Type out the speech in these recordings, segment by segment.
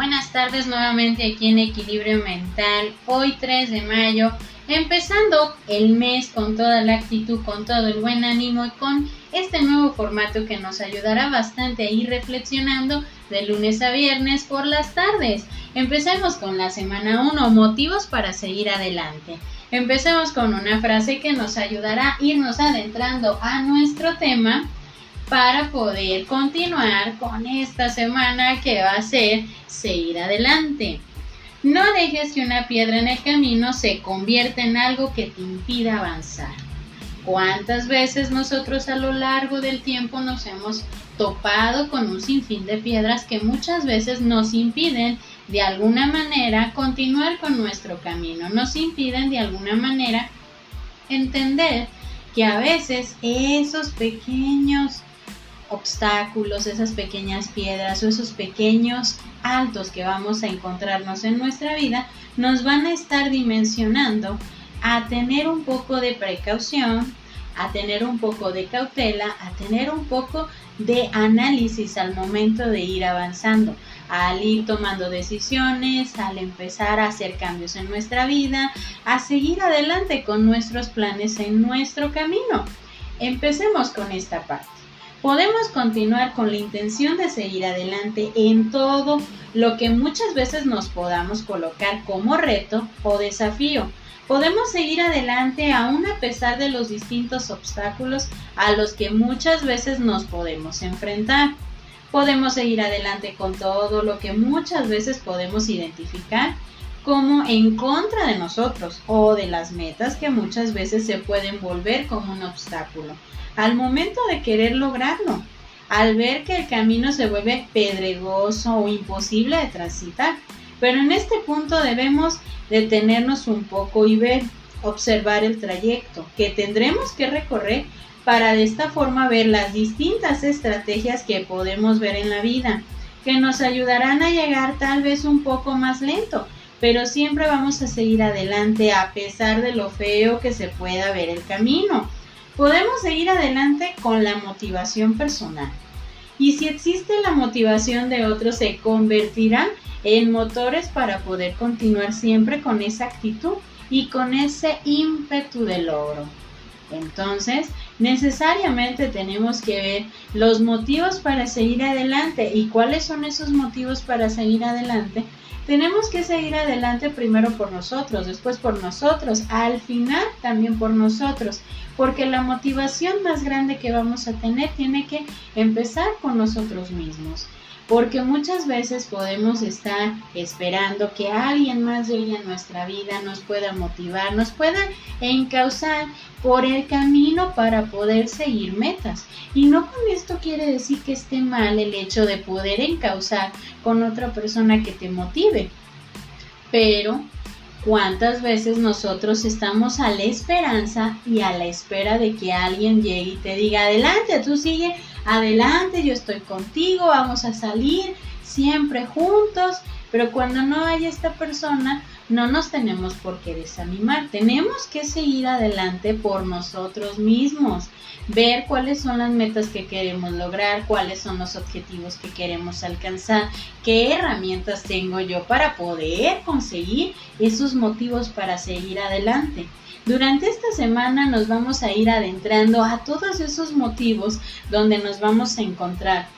Buenas tardes nuevamente aquí en Equilibrio Mental. Hoy 3 de mayo, empezando el mes con toda la actitud, con todo el buen ánimo y con este nuevo formato que nos ayudará bastante a ir reflexionando de lunes a viernes por las tardes. Empecemos con la semana 1, motivos para seguir adelante. Empecemos con una frase que nos ayudará a irnos adentrando a nuestro tema para poder continuar con esta semana que va a ser seguir adelante. No dejes que una piedra en el camino se convierta en algo que te impida avanzar. ¿Cuántas veces nosotros a lo largo del tiempo nos hemos topado con un sinfín de piedras que muchas veces nos impiden de alguna manera continuar con nuestro camino, nos impiden de alguna manera entender que a veces esos pequeños obstáculos, esas pequeñas piedras o esos pequeños altos que vamos a encontrarnos en nuestra vida, nos van a estar dimensionando a tener un poco de precaución, a tener un poco de cautela, a tener un poco de análisis al momento de ir avanzando, al ir tomando decisiones, al empezar a hacer cambios en nuestra vida, a seguir adelante con nuestros planes en nuestro camino. Empecemos con esta parte. Podemos continuar con la intención de seguir adelante en todo lo que muchas veces nos podamos colocar como reto o desafío. Podemos seguir adelante aún a pesar de los distintos obstáculos a los que muchas veces nos podemos enfrentar. Podemos seguir adelante con todo lo que muchas veces podemos identificar como en contra de nosotros o de las metas que muchas veces se pueden volver como un obstáculo al momento de querer lograrlo, al ver que el camino se vuelve pedregoso o imposible de transitar. Pero en este punto debemos detenernos un poco y ver, observar el trayecto que tendremos que recorrer para de esta forma ver las distintas estrategias que podemos ver en la vida, que nos ayudarán a llegar tal vez un poco más lento, pero siempre vamos a seguir adelante a pesar de lo feo que se pueda ver el camino podemos seguir adelante con la motivación personal. Y si existe la motivación de otros, se convertirán en motores para poder continuar siempre con esa actitud y con ese ímpetu de logro. Entonces, necesariamente tenemos que ver los motivos para seguir adelante. Y cuáles son esos motivos para seguir adelante tenemos que seguir adelante primero por nosotros, después por nosotros, al final también por nosotros, porque la motivación más grande que vamos a tener tiene que empezar con nosotros mismos porque muchas veces podemos estar esperando que alguien más llegue a nuestra vida, nos pueda motivar, nos pueda encauzar por el camino para poder seguir metas. Y no con esto quiere decir que esté mal el hecho de poder encauzar con otra persona que te motive. Pero ¿Cuántas veces nosotros estamos a la esperanza y a la espera de que alguien llegue y te diga, adelante, tú sigue adelante, yo estoy contigo, vamos a salir siempre juntos, pero cuando no hay esta persona, no nos tenemos por qué desanimar, tenemos que seguir adelante por nosotros mismos, ver cuáles son las metas que queremos lograr, cuáles son los objetivos que queremos alcanzar, qué herramientas tengo yo para poder conseguir esos motivos para seguir adelante. Durante esta semana nos vamos a ir adentrando a todos esos motivos donde nos vamos a encontrar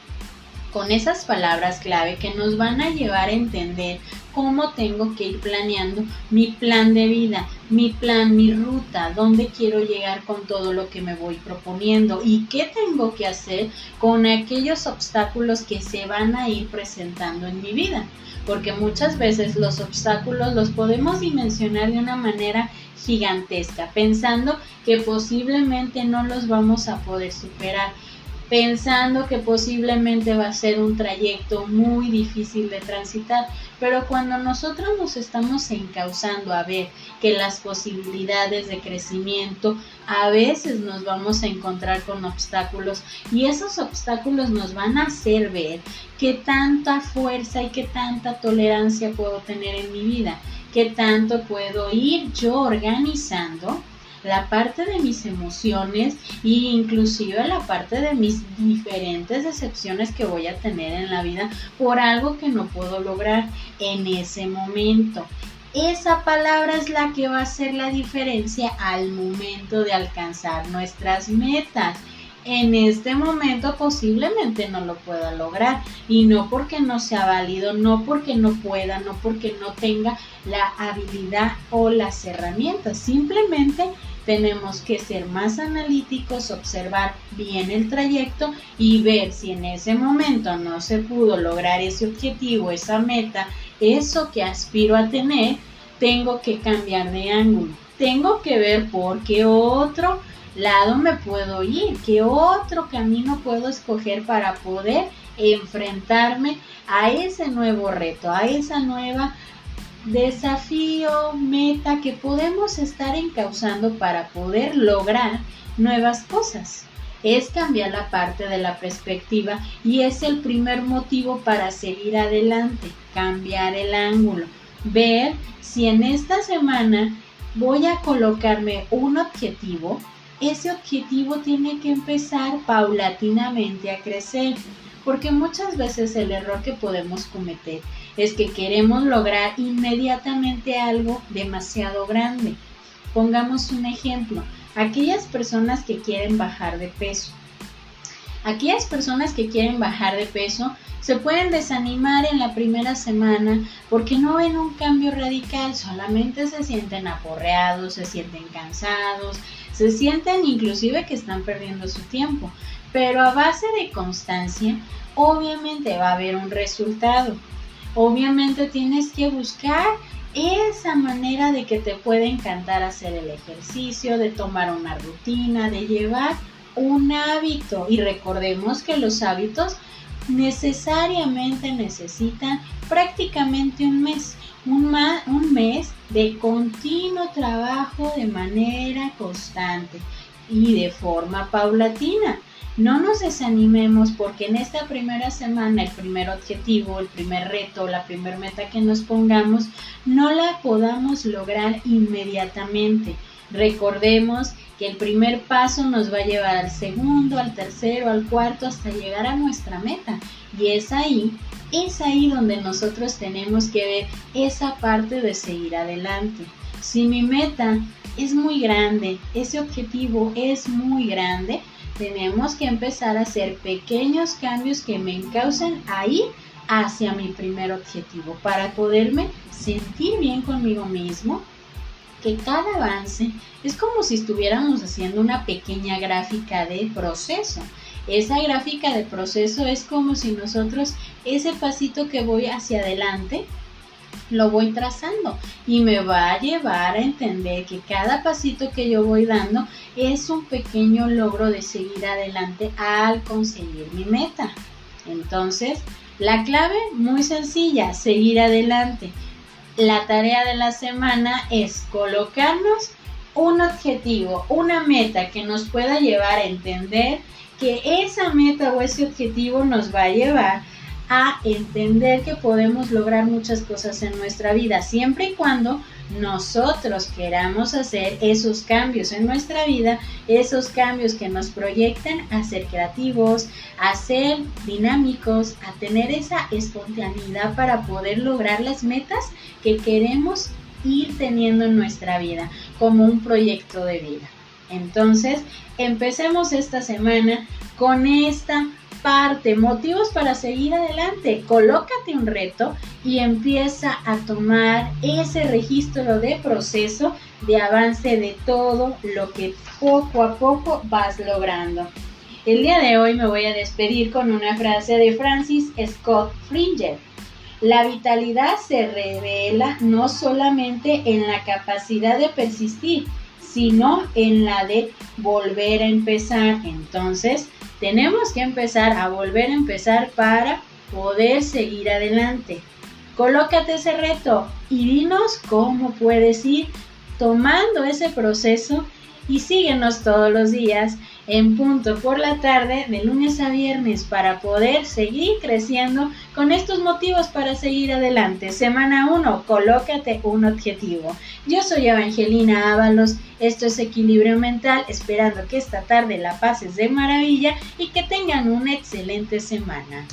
con esas palabras clave que nos van a llevar a entender cómo tengo que ir planeando mi plan de vida, mi plan, mi ruta, dónde quiero llegar con todo lo que me voy proponiendo y qué tengo que hacer con aquellos obstáculos que se van a ir presentando en mi vida. Porque muchas veces los obstáculos los podemos dimensionar de una manera gigantesca, pensando que posiblemente no los vamos a poder superar, pensando que posiblemente va a ser un trayecto muy difícil de transitar, pero cuando nosotros nos estamos encauzando a ver que las posibilidades de crecimiento a veces nos vamos a encontrar con obstáculos y esos obstáculos nos van a hacer ver qué tanta fuerza y qué tanta tolerancia puedo tener en mi vida qué tanto puedo ir yo organizando la parte de mis emociones e inclusive la parte de mis diferentes decepciones que voy a tener en la vida por algo que no puedo lograr en ese momento. Esa palabra es la que va a hacer la diferencia al momento de alcanzar nuestras metas en este momento posiblemente no lo pueda lograr y no porque no sea válido, no porque no pueda, no porque no tenga la habilidad o las herramientas, simplemente tenemos que ser más analíticos, observar bien el trayecto y ver si en ese momento no se pudo lograr ese objetivo, esa meta, eso que aspiro a tener, tengo que cambiar de ángulo. Tengo que ver por qué otro lado me puedo ir, qué otro camino puedo escoger para poder enfrentarme a ese nuevo reto, a esa nueva desafío, meta que podemos estar encauzando para poder lograr nuevas cosas. Es cambiar la parte de la perspectiva y es el primer motivo para seguir adelante, cambiar el ángulo, ver si en esta semana voy a colocarme un objetivo. Ese objetivo tiene que empezar paulatinamente a crecer, porque muchas veces el error que podemos cometer es que queremos lograr inmediatamente algo demasiado grande. Pongamos un ejemplo, aquellas personas que quieren bajar de peso. Aquellas personas que quieren bajar de peso se pueden desanimar en la primera semana porque no ven un cambio radical, solamente se sienten aporreados, se sienten cansados, se sienten inclusive que están perdiendo su tiempo, pero a base de constancia, obviamente va a haber un resultado. Obviamente tienes que buscar esa manera de que te puede encantar hacer el ejercicio, de tomar una rutina, de llevar un hábito. Y recordemos que los hábitos necesariamente necesitan prácticamente un mes un, un mes de continuo trabajo de manera constante y de forma paulatina. No nos desanimemos porque en esta primera semana el primer objetivo, el primer reto, la primera meta que nos pongamos no la podamos lograr inmediatamente. Recordemos que el primer paso nos va a llevar al segundo, al tercero, al cuarto, hasta llegar a nuestra meta. Y es ahí es ahí donde nosotros tenemos que ver esa parte de seguir adelante. Si mi meta es muy grande, ese objetivo es muy grande, tenemos que empezar a hacer pequeños cambios que me encaucen a ir hacia mi primer objetivo para poderme sentir bien conmigo mismo, que cada avance es como si estuviéramos haciendo una pequeña gráfica de proceso. Esa gráfica de proceso es como si nosotros ese pasito que voy hacia adelante lo voy trazando y me va a llevar a entender que cada pasito que yo voy dando es un pequeño logro de seguir adelante al conseguir mi meta. Entonces, la clave muy sencilla, seguir adelante. La tarea de la semana es colocarnos un objetivo, una meta que nos pueda llevar a entender que esa meta o ese objetivo nos va a llevar a entender que podemos lograr muchas cosas en nuestra vida, siempre y cuando nosotros queramos hacer esos cambios en nuestra vida, esos cambios que nos proyecten a ser creativos, a ser dinámicos, a tener esa espontaneidad para poder lograr las metas que queremos ir teniendo en nuestra vida como un proyecto de vida. Entonces, empecemos esta semana con esta parte, motivos para seguir adelante. Colócate un reto y empieza a tomar ese registro de proceso de avance de todo lo que poco a poco vas logrando. El día de hoy me voy a despedir con una frase de Francis Scott Fringer. La vitalidad se revela no solamente en la capacidad de persistir, sino en la de volver a empezar. Entonces, tenemos que empezar a volver a empezar para poder seguir adelante. Colócate ese reto y dinos cómo puedes ir tomando ese proceso y síguenos todos los días en punto por la tarde de lunes a viernes para poder seguir creciendo con estos motivos para seguir adelante. Semana 1, colócate un objetivo. Yo soy Evangelina Ábalos, esto es Equilibrio Mental, esperando que esta tarde la pases de maravilla y que tengan una excelente semana.